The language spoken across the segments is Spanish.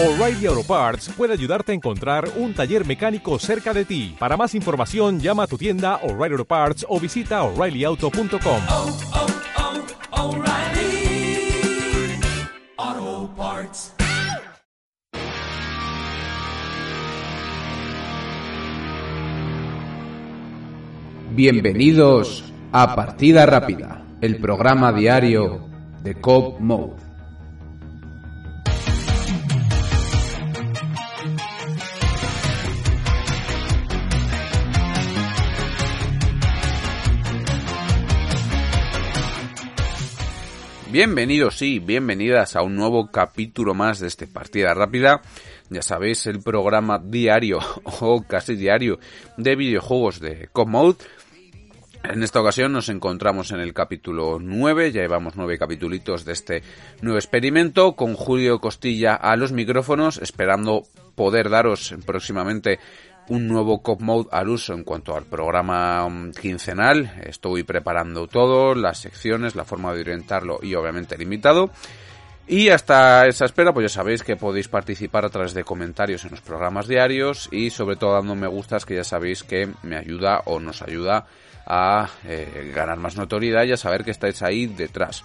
O'Reilly Auto Parts puede ayudarte a encontrar un taller mecánico cerca de ti. Para más información, llama a tu tienda O'Reilly Auto Parts o visita oreillyauto.com. oh, oh, Parts. Bienvenidos a Partida Rápida, el programa diario de Cop Mode. Bienvenidos y bienvenidas a un nuevo capítulo más de este Partida Rápida. Ya sabéis, el programa diario o casi diario de videojuegos de Cop Mode. En esta ocasión nos encontramos en el capítulo 9, ya llevamos nueve capítulos de este nuevo experimento, con Julio Costilla a los micrófonos, esperando poder daros próximamente un nuevo Cop Mode al uso en cuanto al programa um, quincenal. Estoy preparando todo, las secciones, la forma de orientarlo y obviamente limitado. Y hasta esa espera, pues ya sabéis que podéis participar a través de comentarios en los programas diarios y sobre todo dando me gustas que ya sabéis que me ayuda o nos ayuda a eh, ganar más notoriedad y a saber que estáis ahí detrás.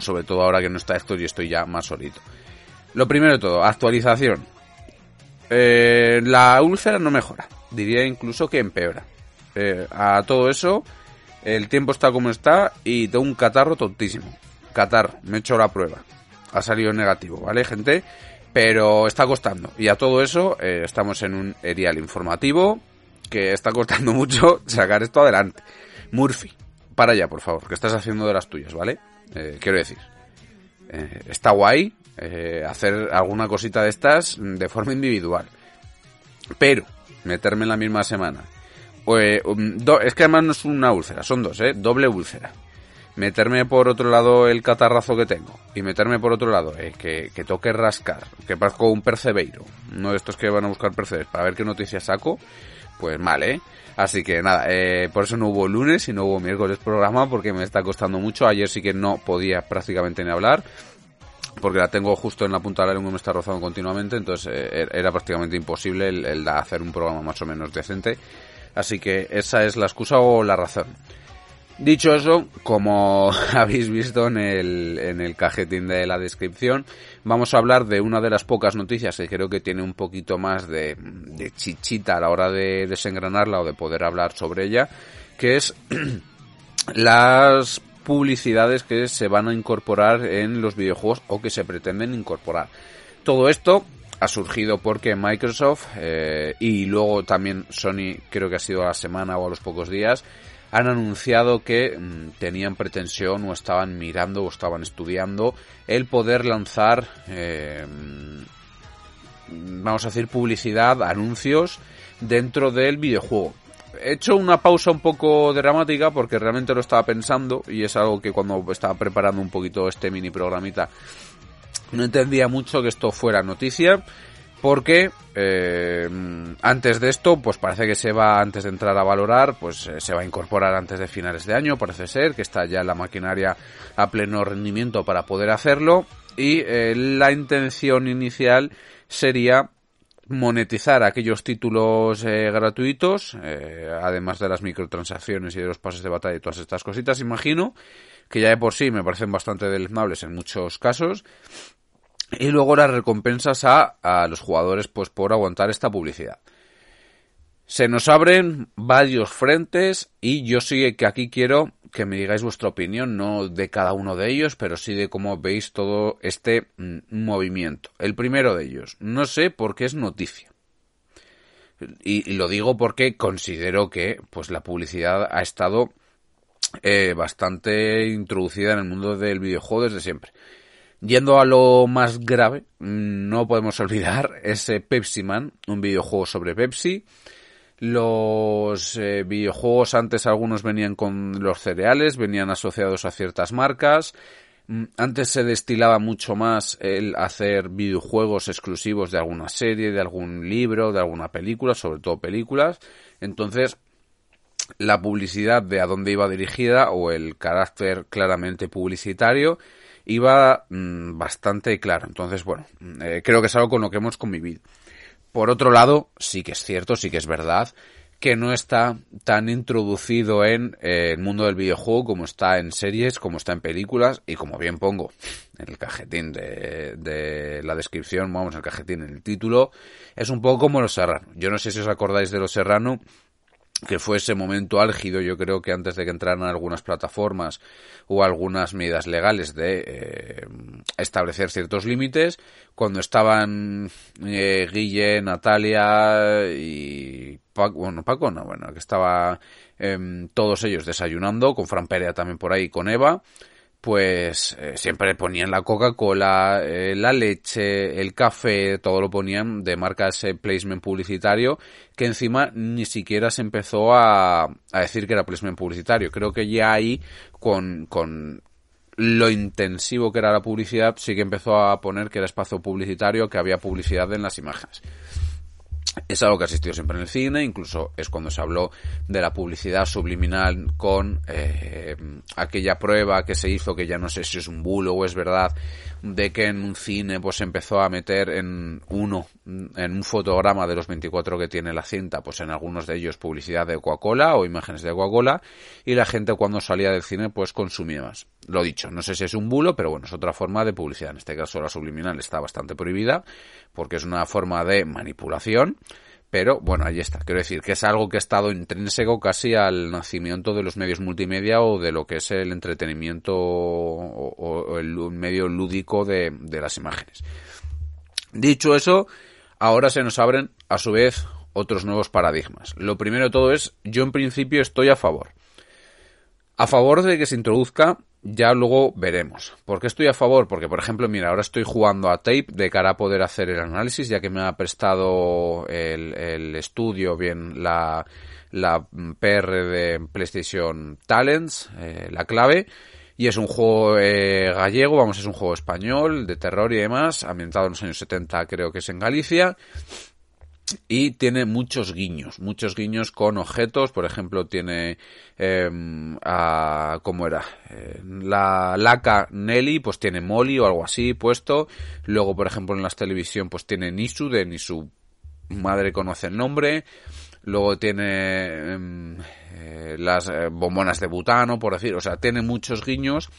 Sobre todo ahora que no está Héctor y estoy ya más solito. Lo primero de todo, actualización. Eh, la úlcera no mejora, diría incluso que empeora. Eh, a todo eso, el tiempo está como está y tengo un catarro tontísimo. Catarro, me he hecho la prueba. Ha salido negativo, ¿vale, gente? Pero está costando. Y a todo eso, eh, estamos en un erial informativo que está costando mucho sacar esto adelante. Murphy, para allá, por favor, que estás haciendo de las tuyas, ¿vale? Eh, quiero decir, eh, está guay eh, hacer alguna cosita de estas de forma individual. Pero, meterme en la misma semana. Pues, um, es que además no es una úlcera, son dos, ¿eh? Doble úlcera. Meterme por otro lado el catarrazo que tengo. Y meterme por otro lado, eh, que, que toque rascar. Que parezco un percebeiro. Uno de estos que van a buscar percebes para ver qué noticias saco. Pues mal, ¿eh? Así que nada, eh, por eso no hubo lunes y no hubo miércoles programa porque me está costando mucho. Ayer sí que no podía prácticamente ni hablar porque la tengo justo en la punta de la y me está rozando continuamente, entonces eh, era prácticamente imposible el, el hacer un programa más o menos decente. Así que esa es la excusa o la razón. Dicho eso, como habéis visto en el, en el cajetín de la descripción, vamos a hablar de una de las pocas noticias que creo que tiene un poquito más de, de chichita a la hora de desengranarla o de poder hablar sobre ella, que es las publicidades que se van a incorporar en los videojuegos o que se pretenden incorporar. Todo esto ha surgido porque Microsoft eh, y luego también Sony, creo que ha sido a la semana o a los pocos días, han anunciado que mm, tenían pretensión o estaban mirando o estaban estudiando el poder lanzar, eh, mm, vamos a decir, publicidad, anuncios dentro del videojuego. He hecho una pausa un poco dramática porque realmente lo estaba pensando y es algo que cuando estaba preparando un poquito este mini programita no entendía mucho que esto fuera noticia porque eh, antes de esto pues parece que se va antes de entrar a valorar pues eh, se va a incorporar antes de finales de año parece ser que está ya la maquinaria a pleno rendimiento para poder hacerlo y eh, la intención inicial sería monetizar aquellos títulos gratuitos, además de las microtransacciones y de los pases de batalla y todas estas cositas, imagino, que ya de por sí me parecen bastante deleznables en muchos casos. Y luego las recompensas a, a los jugadores pues por aguantar esta publicidad. Se nos abren varios frentes y yo sí que aquí quiero que me digáis vuestra opinión, no de cada uno de ellos, pero sí de cómo veis todo este mm, movimiento. El primero de ellos, no sé por qué es noticia. Y, lo digo porque considero que pues la publicidad ha estado eh, bastante introducida en el mundo del videojuego desde siempre. Yendo a lo más grave, no podemos olvidar ese Pepsi Man, un videojuego sobre Pepsi. Los eh, videojuegos antes algunos venían con los cereales, venían asociados a ciertas marcas. Mm, Antes se destilaba mucho más el hacer videojuegos exclusivos de alguna serie, de algún libro, de alguna película, sobre todo películas. Entonces, la publicidad de a dónde iba dirigida o el carácter claramente publicitario iba mm, bastante claro. Entonces, bueno, eh, creo que es algo con lo que hemos convivido. Por otro lado, sí que es cierto, sí que es verdad que no está tan introducido en eh, el mundo del videojuego como está en series, como está en películas y como bien pongo en el cajetín de, de la descripción, vamos, en el cajetín en el título, es un poco como Los Serrano. Yo no sé si os acordáis de Los Serrano, que fue ese momento álgido, yo creo que antes de que entraran algunas plataformas o algunas medidas legales de eh, establecer ciertos límites, cuando estaban eh, Guille, Natalia y Paco, bueno, Paco no, bueno, que estaba eh, todos ellos desayunando, con Fran Perea también por ahí, con Eva, pues eh, siempre ponían la Coca-Cola, eh, la leche, el café, todo lo ponían de marca ese placement publicitario, que encima ni siquiera se empezó a, a decir que era placement publicitario. Creo que ya ahí, con, con lo intensivo que era la publicidad, sí que empezó a poner que era espacio publicitario, que había publicidad en las imágenes es algo que ha existido siempre en el cine, incluso es cuando se habló de la publicidad subliminal con eh, aquella prueba que se hizo, que ya no sé si es un bulo o es verdad, de que en un cine pues empezó a meter en uno, en un fotograma de los 24 que tiene la cinta, pues en algunos de ellos publicidad de Coca-Cola o imágenes de Coca-Cola, y la gente cuando salía del cine pues consumía más. Lo dicho, no sé si es un bulo, pero bueno, es otra forma de publicidad. En este caso la subliminal está bastante prohibida, porque es una forma de manipulación pero bueno, ahí está. Quiero decir que es algo que ha estado intrínseco casi al nacimiento de los medios multimedia o de lo que es el entretenimiento o, el medio lúdico de, de las imágenes. Dicho eso, ahora se nos abren a su vez otros nuevos paradigmas. Lo primero de todo es, yo en principio estoy a favor. A favor de que se introduzca ya luego veremos. ¿Por qué estoy a favor? Porque, por ejemplo, mira, ahora estoy jugando a Tape de cara a poder hacer el análisis, ya que me ha prestado el, estudio, bien la, la PR de PlayStation Talents, eh, la clave. Y es un juego eh, gallego, vamos, es un juego español, de terror y demás, ambientado en los años 70, creo que es en Galicia y tiene muchos guiños, muchos guiños con objetos, por ejemplo tiene eh, a, ¿cómo era? Eh, la laca Nelly, pues tiene Molly o algo así puesto, luego por ejemplo en la televisión pues tiene Nisu, de ni su madre conoce el nombre, luego tiene em, eh, las eh, bombonas de butano, por decir, o sea, tiene muchos guiños,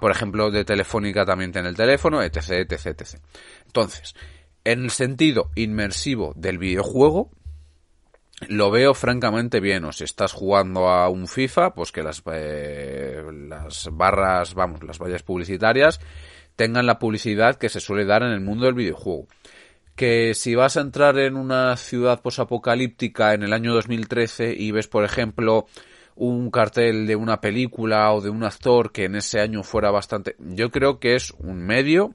por ejemplo de Telefónica también tiene el teléfono, etc, etc, etc. Entonces, en el sentido inmersivo del videojuego, lo veo francamente bien. O si estás jugando a un FIFA, pues que las, eh, las barras, vamos, las vallas publicitarias tengan la publicidad que se suele dar en el mundo del videojuego. Que si vas a entrar en una ciudad posapocalíptica en el año 2013 y ves, por ejemplo, un cartel de una película o de un actor que en ese año fuera bastante... Yo creo que es un medio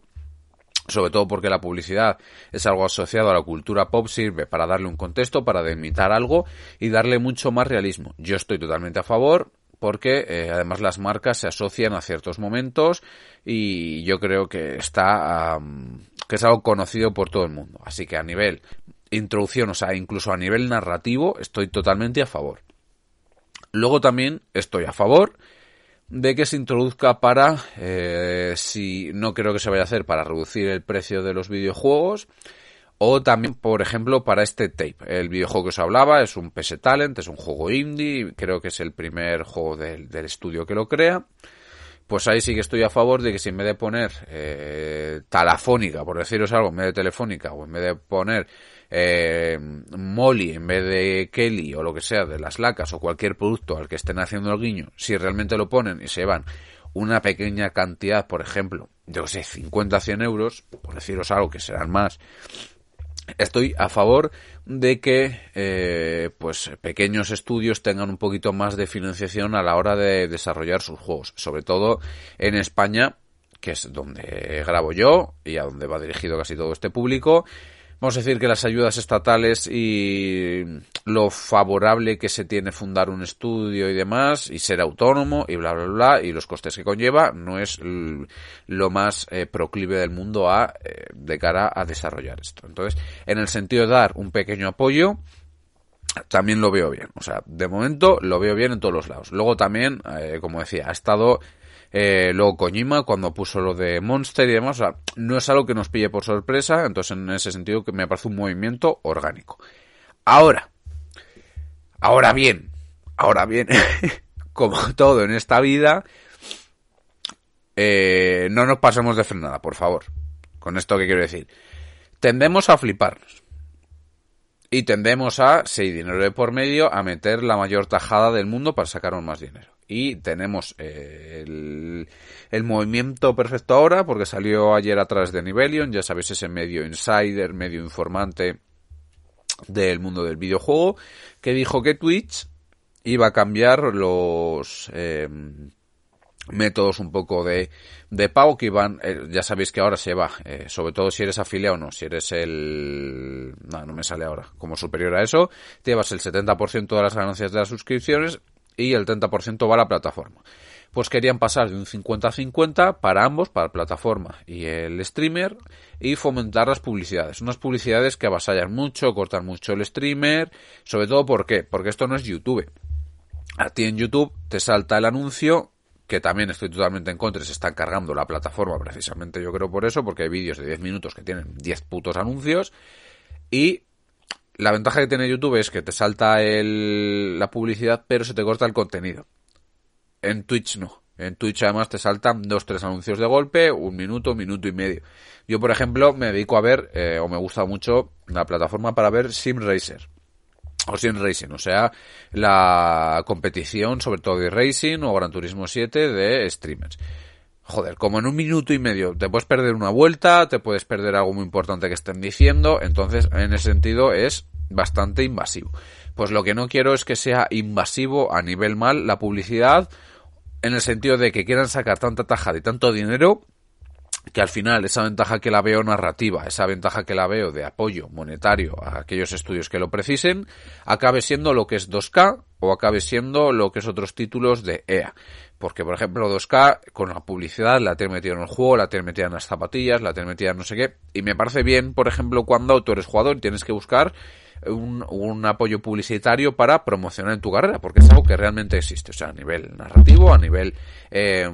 sobre todo porque la publicidad es algo asociado a la cultura pop, sirve para darle un contexto, para delimitar algo y darle mucho más realismo. Yo estoy totalmente a favor porque eh, además las marcas se asocian a ciertos momentos y yo creo que está que es algo conocido por todo el mundo. Así que a nivel introducción, o sea, incluso a nivel narrativo, estoy totalmente a favor. Luego también estoy a favor de que se introduzca para, eh, si no creo que se vaya a hacer, para reducir el precio de los videojuegos, o también, por ejemplo, para este tape. El videojuego que os hablaba es un PS Talent, es un juego indie, creo que es el primer juego del, estudio que lo crea. Pues ahí sí que estoy a favor de que si en vez de poner eh, talafónica, por deciros algo, en vez de telefónica, o en vez de poner eh, Molly en vez de Kelly o lo que sea de las lacas o cualquier producto al que estén haciendo el guiño, si realmente lo ponen y se van una pequeña cantidad, por ejemplo, yo sé, 50 100 euros, por deciros algo que serán más, estoy a favor de que eh, pues pequeños estudios tengan un poquito más de financiación a la hora de desarrollar sus juegos, sobre todo en España, que es donde grabo yo y a donde va dirigido casi todo este público Vamos a decir que las ayudas estatales y lo favorable que se tiene fundar un estudio y demás, y ser autónomo y bla, bla, bla, y los costes que conlleva, no es lo más eh, proclive del mundo a, eh, de cara a desarrollar esto. Entonces, en el sentido de dar un pequeño apoyo, también lo veo bien. O sea, de momento lo veo bien en todos los lados. Luego también, eh, como decía, ha estado Eh, luego Kojima cuando puso lo de Monster y demás, no es algo que nos pille por sorpresa, entonces en ese sentido que me parece un movimiento orgánico. Ahora, ahora bien, ahora bien, como todo en esta vida, eh, no nos pasemos de frenada, por favor. Con esto que quiero decir. Tendemos a fliparnos. Y tendemos a, si hay dinero de por medio, a meter la mayor tajada del mundo para sacarnos más dinero. Y tenemos eh, el, movimiento perfecto ahora, porque salió ayer a través de Nivelion, ya sabéis, ese medio insider, medio informante del mundo del videojuego, que dijo que Twitch iba a cambiar los... Eh, métodos un poco de, de pago que iban, eh, ya sabéis que ahora se va, eh, sobre todo si eres afiliado o no, si eres el, no, no me sale ahora, como superior a eso, te llevas el 70% de las ganancias de las suscripciones y el 30% va a la plataforma. Pues querían pasar de un 50-50 para ambos, para la plataforma y el streamer, y fomentar las publicidades. Unas publicidades que avasallan mucho, cortan mucho el streamer, sobre todo ¿por qué? Porque esto no es YouTube. A ti en YouTube te salta el anuncio que también estoy totalmente en contra, se está cargando la plataforma precisamente yo creo por eso, porque hay vídeos de 10 minutos que tienen 10 putos anuncios y la ventaja que tiene YouTube es que te salta el, la publicidad pero se te corta el contenido. En Twitch no. En Twitch además te saltan dos, tres anuncios de golpe, un minuto, minuto y medio. Yo, por ejemplo, me dedico a ver, eh, o me gusta mucho, la plataforma para ver Sim Racer o Sim Racing, o sea, la competición sobre todo de Racing o Gran Turismo 7 de streamers. Joder, como en un minuto y medio te puedes perder una vuelta, te puedes perder algo muy importante que estén diciendo, entonces en ese sentido es bastante invasivo. Pues lo que no quiero es que sea invasivo a nivel mal la publicidad, en el sentido de que quieran sacar tanta tajada y tanto dinero que al final esa ventaja que la veo narrativa, esa ventaja que la veo de apoyo monetario a aquellos estudios que lo precisen, acabe siendo lo que es 2K o acabe siendo lo que es otros títulos de EA. Porque, por ejemplo, 2K con la publicidad la tiene metida en el juego, la tiene metida en las zapatillas, la tiene metida en no sé qué. Y me parece bien, por ejemplo, cuando tú eres jugador y tienes que buscar un, un, apoyo publicitario para promocionar en tu carrera, porque es algo que realmente existe. O sea, a nivel narrativo, a nivel... Eh,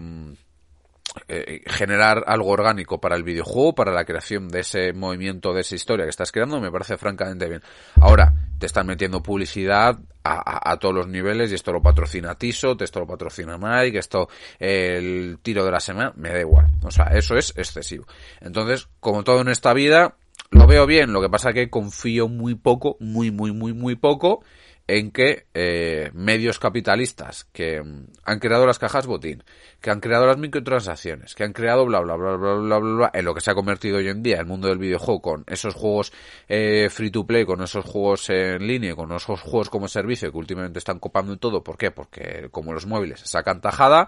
eh, generar algo orgánico para el videojuego, para la creación de ese movimiento, de esa historia que estás creando, me parece francamente bien. Ahora, te están metiendo publicidad a, todos los niveles y esto lo patrocina Tiso, esto lo patrocina Mike, esto el tiro de la semana, me da igual. O sea, eso es excesivo. Entonces, como todo en esta vida, lo veo bien, lo que pasa que confío muy poco, muy, muy, muy, muy poco en que eh, medios capitalistas que mm, han creado las cajas botín, que han creado las microtransacciones, que han creado bla bla bla bla bla bla, bla en lo que se ha convertido hoy en día el mundo del videojuego con esos juegos eh, free to play, con esos juegos en línea, con esos juegos como servicio que últimamente están copando todo. ¿Por qué? Porque como los móviles sacan tajada,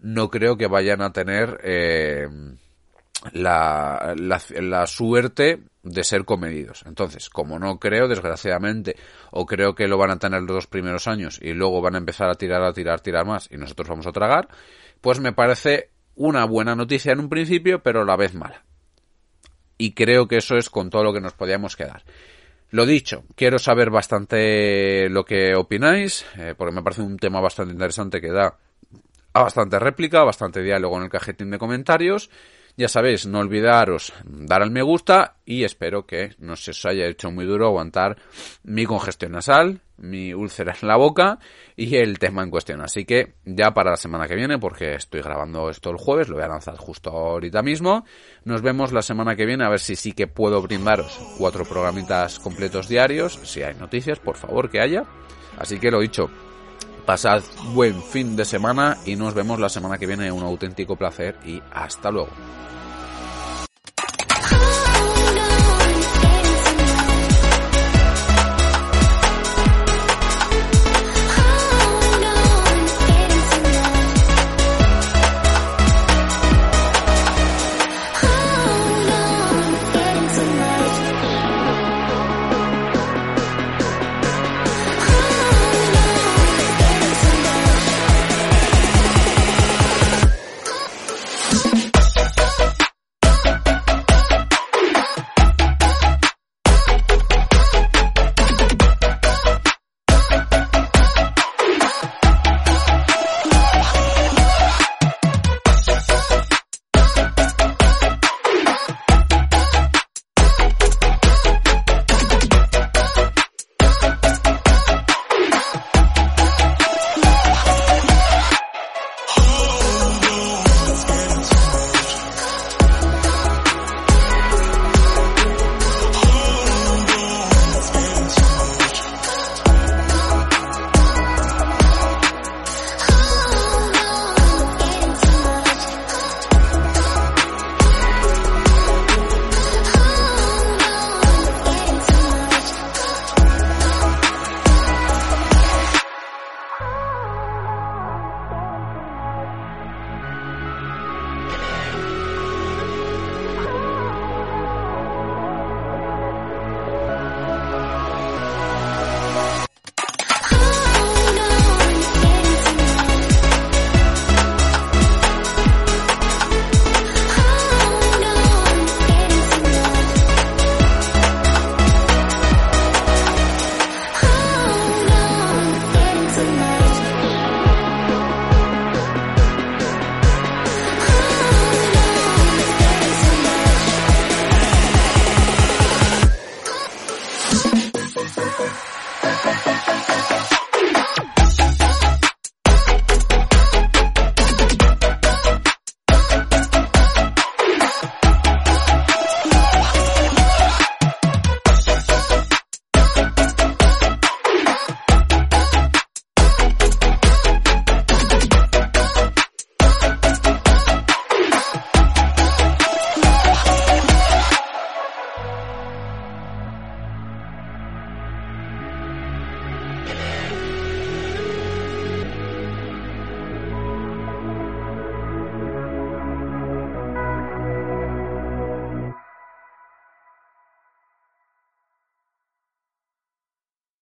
no creo que vayan a tener eh, la, la, la suerte de ser comedidos. Entonces, como no creo, desgraciadamente, o creo que lo van a tener los dos primeros años y luego van a empezar a tirar, a tirar, tirar más y nosotros vamos a tragar, pues me parece una buena noticia en un principio, pero a la vez mala. Y creo que eso es con todo lo que nos podíamos quedar. Lo dicho, quiero saber bastante lo que opináis, eh, porque me parece un tema bastante interesante que da a bastante réplica, bastante diálogo en el cajetín de comentarios. Ya sabéis, no olvidaros dar al me gusta y espero que no se os haya hecho muy duro aguantar mi congestión nasal, mi úlcera en la boca y el tema en cuestión. Así que ya para la semana que viene, porque estoy grabando esto el jueves, lo voy a lanzar justo ahorita mismo. Nos vemos la semana que viene a ver si sí que puedo brindaros cuatro programitas completos diarios. Si hay noticias, por favor que haya. Así que lo dicho, Pasad buen fin de semana y nos vemos la semana que viene. Un auténtico placer y hasta luego.